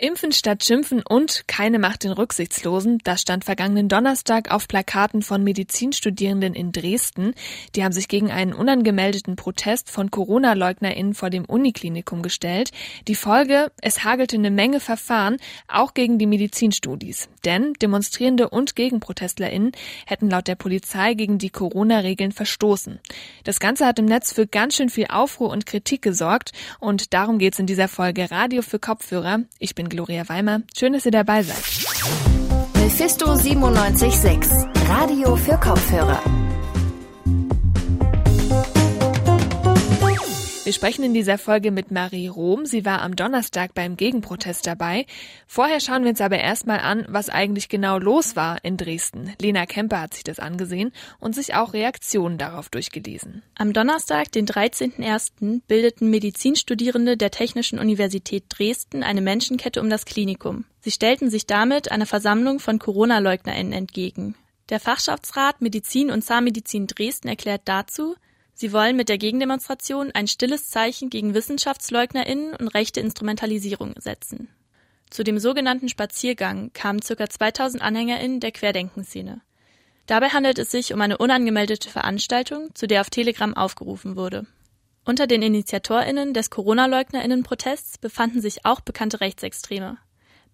Impfen statt Schimpfen und keine Macht den Rücksichtslosen, das stand vergangenen Donnerstag auf Plakaten von Medizinstudierenden in Dresden. Die haben sich gegen einen unangemeldeten Protest von Corona-LeugnerInnen vor dem Uniklinikum gestellt. Die Folge, es hagelte eine Menge Verfahren, auch gegen die Medizinstudis. Denn Demonstrierende und GegenprotestlerInnen hätten laut der Polizei gegen die Corona-Regeln verstoßen. Das Ganze hat im Netz für ganz schön viel Aufruhr und Kritik gesorgt und darum geht's in dieser Folge Radio für Kopfhörer. Ich bin Gloria Weimer. Schön, dass ihr dabei seid. Mephisto 976, Radio für Kopfhörer. Wir sprechen in dieser Folge mit Marie Rom. Sie war am Donnerstag beim Gegenprotest dabei. Vorher schauen wir uns aber erstmal an, was eigentlich genau los war in Dresden. Lena Kemper hat sich das angesehen und sich auch Reaktionen darauf durchgelesen. Am Donnerstag, den 13.01., bildeten Medizinstudierende der Technischen Universität Dresden eine Menschenkette um das Klinikum. Sie stellten sich damit einer Versammlung von Corona-LeugnerInnen entgegen. Der Fachschaftsrat Medizin und Zahnmedizin Dresden erklärt dazu, Sie wollen mit der Gegendemonstration ein stilles Zeichen gegen WissenschaftsleugnerInnen und rechte Instrumentalisierung setzen. Zu dem sogenannten Spaziergang kamen ca. 2000 AnhängerInnen der Querdenkenszene. Dabei handelt es sich um eine unangemeldete Veranstaltung, zu der auf Telegram aufgerufen wurde. Unter den InitiatorInnen des Corona-LeugnerInnen-Protests befanden sich auch bekannte Rechtsextreme.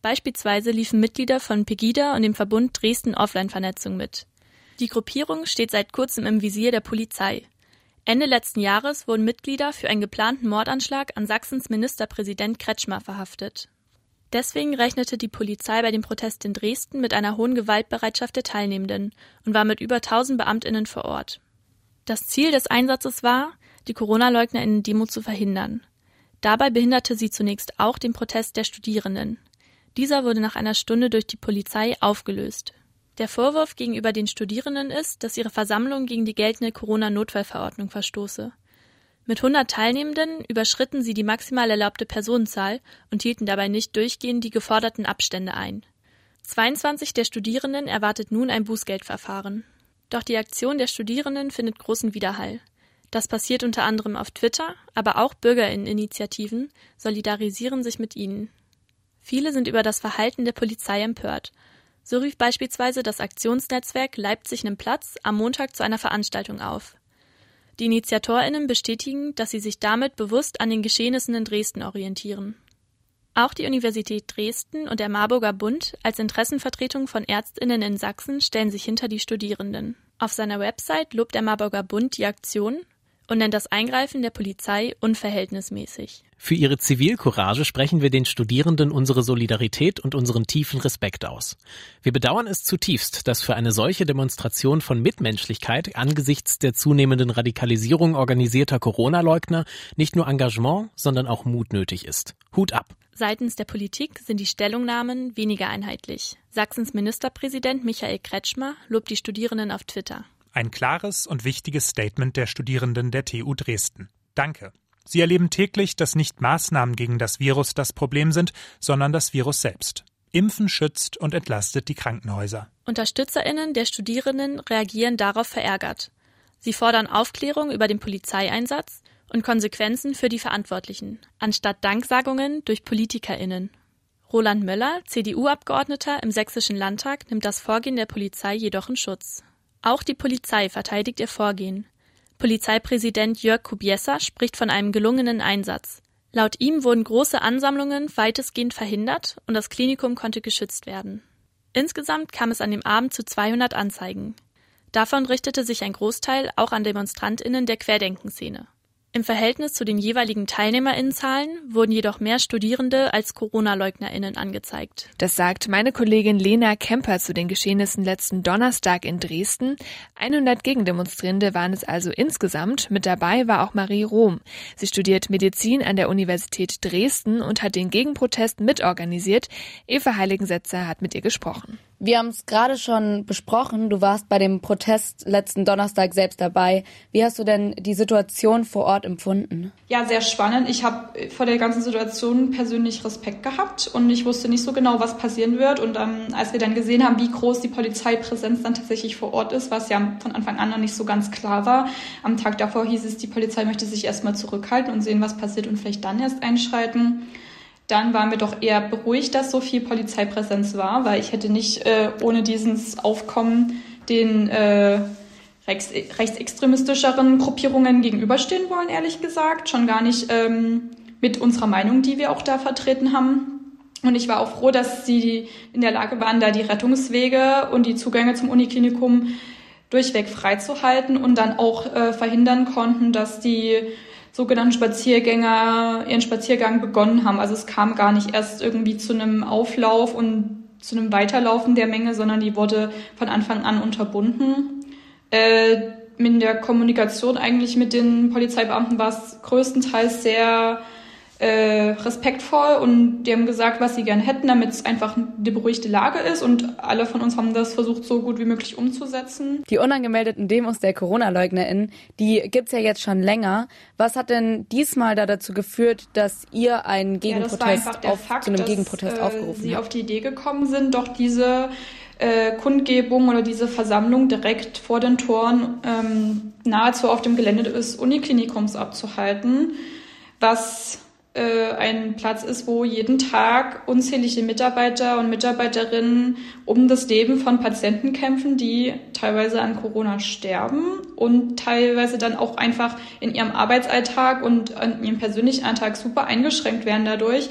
Beispielsweise liefen Mitglieder von Pegida und dem Verbund Dresden Offline-Vernetzung mit. Die Gruppierung steht seit kurzem im Visier der Polizei. Ende letzten Jahres wurden Mitglieder für einen geplanten Mordanschlag an Sachsens Ministerpräsident Kretschmer verhaftet. Deswegen rechnete die Polizei bei dem Protest in Dresden mit einer hohen Gewaltbereitschaft der Teilnehmenden und war mit über 1000 Beamtinnen vor Ort. Das Ziel des Einsatzes war, die Corona-LeugnerInnen-Demo zu verhindern. Dabei behinderte sie zunächst auch den Protest der Studierenden. Dieser wurde nach einer Stunde durch die Polizei aufgelöst. Der Vorwurf gegenüber den Studierenden ist, dass ihre Versammlung gegen die geltende Corona-Notfallverordnung verstoße. Mit 100 Teilnehmenden überschritten sie die maximal erlaubte Personenzahl und hielten dabei nicht durchgehend die geforderten Abstände ein. 22 der Studierenden erwartet nun ein Bußgeldverfahren. Doch die Aktion der Studierenden findet großen Widerhall. Das passiert unter anderem auf Twitter, aber auch Bürgerinneninitiativen solidarisieren sich mit ihnen. Viele sind über das Verhalten der Polizei empört so rief beispielsweise das Aktionsnetzwerk Leipzig nimmt Platz am Montag zu einer Veranstaltung auf. Die InitiatorInnen bestätigen, dass sie sich damit bewusst an den Geschehnissen in Dresden orientieren. Auch die Universität Dresden und der Marburger Bund als Interessenvertretung von ÄrztInnen in Sachsen stellen sich hinter die Studierenden. Auf seiner Website lobt der Marburger Bund die Aktion und nennt das Eingreifen der Polizei unverhältnismäßig. Für ihre Zivilcourage sprechen wir den Studierenden unsere Solidarität und unseren tiefen Respekt aus. Wir bedauern es zutiefst, dass für eine solche Demonstration von Mitmenschlichkeit angesichts der zunehmenden Radikalisierung organisierter Corona-Leugner nicht nur Engagement, sondern auch Mut nötig ist. Hut ab! Seitens der Politik sind die Stellungnahmen weniger einheitlich. Sachsens Ministerpräsident Michael Kretschmer lobt die Studierenden auf Twitter. Ein klares und wichtiges Statement der Studierenden der TU Dresden. Danke. Sie erleben täglich, dass nicht Maßnahmen gegen das Virus das Problem sind, sondern das Virus selbst. Impfen schützt und entlastet die Krankenhäuser. Unterstützerinnen der Studierenden reagieren darauf verärgert. Sie fordern Aufklärung über den Polizeieinsatz und Konsequenzen für die Verantwortlichen, anstatt Danksagungen durch Politikerinnen. Roland Möller, CDU-Abgeordneter im Sächsischen Landtag, nimmt das Vorgehen der Polizei jedoch in Schutz. Auch die Polizei verteidigt ihr Vorgehen. Polizeipräsident Jörg Kubiesa spricht von einem gelungenen Einsatz. Laut ihm wurden große Ansammlungen weitestgehend verhindert und das Klinikum konnte geschützt werden. Insgesamt kam es an dem Abend zu 200 Anzeigen. Davon richtete sich ein Großteil auch an Demonstrantinnen der Querdenkenszene. Im Verhältnis zu den jeweiligen Teilnehmerinnenzahlen wurden jedoch mehr Studierende als Corona-Leugnerinnen angezeigt. Das sagt meine Kollegin Lena Kemper zu den Geschehnissen letzten Donnerstag in Dresden. 100 Gegendemonstrierende waren es also insgesamt. Mit dabei war auch Marie Rom. Sie studiert Medizin an der Universität Dresden und hat den Gegenprotest mitorganisiert. Eva Heiligensetzer hat mit ihr gesprochen. Wir haben es gerade schon besprochen. Du warst bei dem Protest letzten Donnerstag selbst dabei. Wie hast du denn die Situation vor Ort empfunden? Ja, sehr spannend. Ich habe vor der ganzen Situation persönlich Respekt gehabt und ich wusste nicht so genau, was passieren wird. Und ähm, als wir dann gesehen haben, wie groß die Polizeipräsenz dann tatsächlich vor Ort ist, was ja von Anfang an noch nicht so ganz klar war, am Tag davor hieß es, die Polizei möchte sich erstmal zurückhalten und sehen, was passiert und vielleicht dann erst einschreiten dann waren wir doch eher beruhigt, dass so viel Polizeipräsenz war, weil ich hätte nicht äh, ohne dieses Aufkommen den äh, rechts, rechtsextremistischeren Gruppierungen gegenüberstehen wollen, ehrlich gesagt. Schon gar nicht ähm, mit unserer Meinung, die wir auch da vertreten haben. Und ich war auch froh, dass sie in der Lage waren, da die Rettungswege und die Zugänge zum Uniklinikum durchweg freizuhalten und dann auch äh, verhindern konnten, dass die sogenannten Spaziergänger ihren Spaziergang begonnen haben. Also es kam gar nicht erst irgendwie zu einem Auflauf und zu einem Weiterlaufen der Menge, sondern die wurde von Anfang an unterbunden. Äh, in der Kommunikation eigentlich mit den Polizeibeamten war es größtenteils sehr äh, respektvoll und die haben gesagt, was sie gern hätten, damit es einfach eine beruhigte Lage ist und alle von uns haben das versucht, so gut wie möglich umzusetzen. Die unangemeldeten Demos der Corona-LeugnerInnen, die gibt's ja jetzt schon länger. Was hat denn diesmal da dazu geführt, dass ihr einen Gegenprotest ja, auf, Fakt, zu einem dass, Gegenprotest äh, aufgerufen sie habt? auf die Idee gekommen sind, doch diese äh, Kundgebung oder diese Versammlung direkt vor den Toren ähm, nahezu auf dem Gelände des Uniklinikums abzuhalten, was äh, ein Platz ist, wo jeden Tag unzählige Mitarbeiter und Mitarbeiterinnen um das Leben von Patienten kämpfen, die teilweise an Corona sterben und teilweise dann auch einfach in ihrem Arbeitsalltag und in ihrem persönlichen Alltag super eingeschränkt werden dadurch,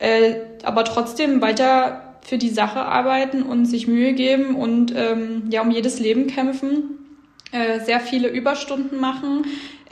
äh, aber trotzdem weiter für die Sache arbeiten und sich Mühe geben und ähm, ja um jedes Leben kämpfen, äh, sehr viele Überstunden machen,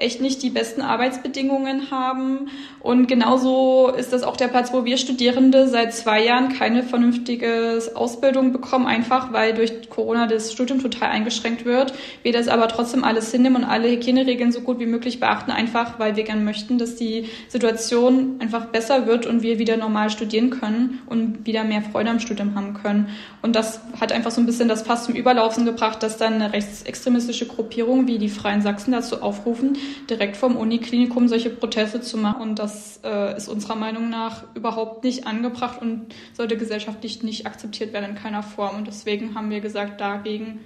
echt nicht die besten Arbeitsbedingungen haben. Und genauso ist das auch der Platz, wo wir Studierende seit zwei Jahren keine vernünftige Ausbildung bekommen, einfach weil durch Corona das Studium total eingeschränkt wird. Wir das aber trotzdem alles hinnehmen und alle Hygieneregeln so gut wie möglich beachten, einfach weil wir gerne möchten, dass die Situation einfach besser wird und wir wieder normal studieren können und wieder mehr Freude am Studium haben können. Und das hat einfach so ein bisschen das Fass zum Überlaufen gebracht, dass dann eine rechtsextremistische Gruppierung wie die Freien Sachsen dazu aufrufen, direkt vom Uniklinikum solche Proteste zu machen. Und das äh, ist unserer Meinung nach überhaupt nicht angebracht und sollte gesellschaftlich nicht akzeptiert werden in keiner Form. Und deswegen haben wir gesagt, dagegen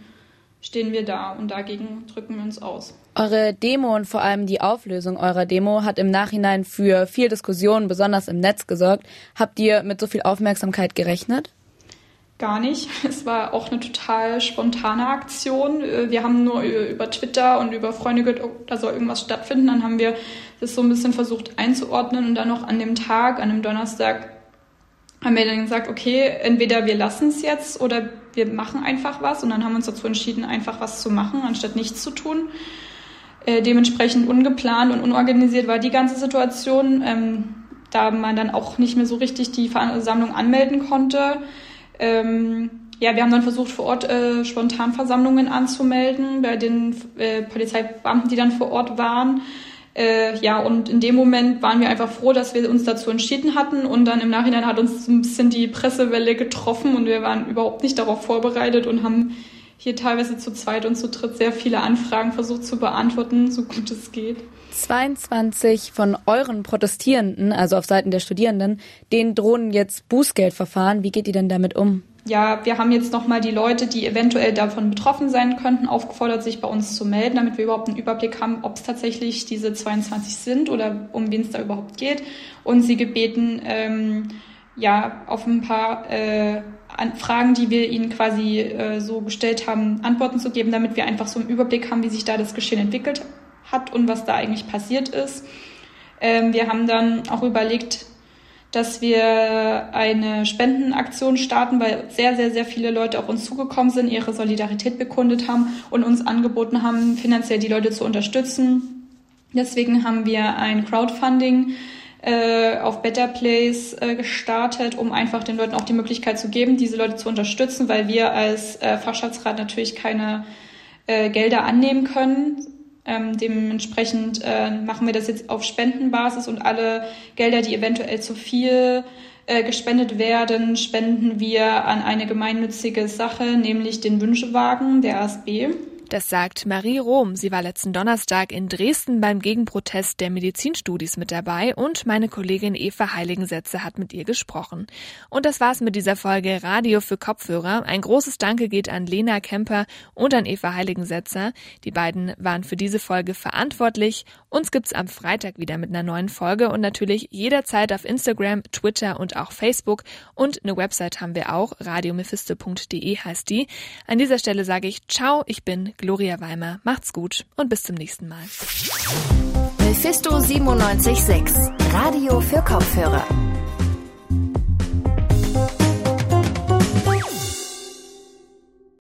stehen wir da und dagegen drücken wir uns aus. Eure Demo und vor allem die Auflösung eurer Demo hat im Nachhinein für viel Diskussion, besonders im Netz, gesorgt. Habt ihr mit so viel Aufmerksamkeit gerechnet? Gar nicht. Es war auch eine total spontane Aktion. Wir haben nur über Twitter und über Freunde gehört, oh, da soll irgendwas stattfinden. Dann haben wir das so ein bisschen versucht einzuordnen und dann noch an dem Tag, an dem Donnerstag, haben wir dann gesagt, okay, entweder wir lassen es jetzt oder wir machen einfach was. Und dann haben wir uns dazu entschieden, einfach was zu machen, anstatt nichts zu tun. Äh, dementsprechend ungeplant und unorganisiert war die ganze Situation, ähm, da man dann auch nicht mehr so richtig die Versammlung anmelden konnte. Ähm, ja, wir haben dann versucht, vor Ort äh, Spontanversammlungen anzumelden bei den äh, Polizeibeamten, die dann vor Ort waren. Äh, ja, und in dem Moment waren wir einfach froh, dass wir uns dazu entschieden hatten. Und dann im Nachhinein hat uns ein bisschen die Pressewelle getroffen und wir waren überhaupt nicht darauf vorbereitet und haben hier teilweise zu zweit und zu dritt sehr viele Anfragen versucht zu beantworten, so gut es geht. 22 von euren Protestierenden, also auf Seiten der Studierenden, denen drohen jetzt Bußgeldverfahren. Wie geht ihr denn damit um? Ja, wir haben jetzt nochmal die Leute, die eventuell davon betroffen sein könnten, aufgefordert, sich bei uns zu melden, damit wir überhaupt einen Überblick haben, ob es tatsächlich diese 22 sind oder um wen es da überhaupt geht. Und sie gebeten, ähm, ja, auf ein paar äh, Fragen, die wir ihnen quasi äh, so gestellt haben, Antworten zu geben, damit wir einfach so einen Überblick haben, wie sich da das Geschehen entwickelt hat und was da eigentlich passiert ist. Ähm, wir haben dann auch überlegt, dass wir eine Spendenaktion starten, weil sehr, sehr, sehr viele Leute auf uns zugekommen sind, ihre Solidarität bekundet haben und uns angeboten haben, finanziell die Leute zu unterstützen. Deswegen haben wir ein Crowdfunding äh, auf Better Place äh, gestartet, um einfach den Leuten auch die Möglichkeit zu geben, diese Leute zu unterstützen, weil wir als äh, Fachschaftsrat natürlich keine äh, Gelder annehmen können, ähm, dementsprechend äh, machen wir das jetzt auf Spendenbasis und alle Gelder, die eventuell zu viel äh, gespendet werden, spenden wir an eine gemeinnützige Sache, nämlich den Wünschewagen der ASB. Das sagt Marie Rom. Sie war letzten Donnerstag in Dresden beim Gegenprotest der Medizinstudis mit dabei und meine Kollegin Eva Heiligensetze hat mit ihr gesprochen. Und das war's mit dieser Folge Radio für Kopfhörer. Ein großes Danke geht an Lena Kemper und an Eva Heiligensetzer. Die beiden waren für diese Folge verantwortlich. Uns gibt's am Freitag wieder mit einer neuen Folge und natürlich jederzeit auf Instagram, Twitter und auch Facebook. Und eine Website haben wir auch, radiomephisto.de heißt die. An dieser Stelle sage ich Ciao, ich bin Gloria Weimer. Macht's gut und bis zum nächsten Mal. Mephisto 976, Radio für Kopfhörer.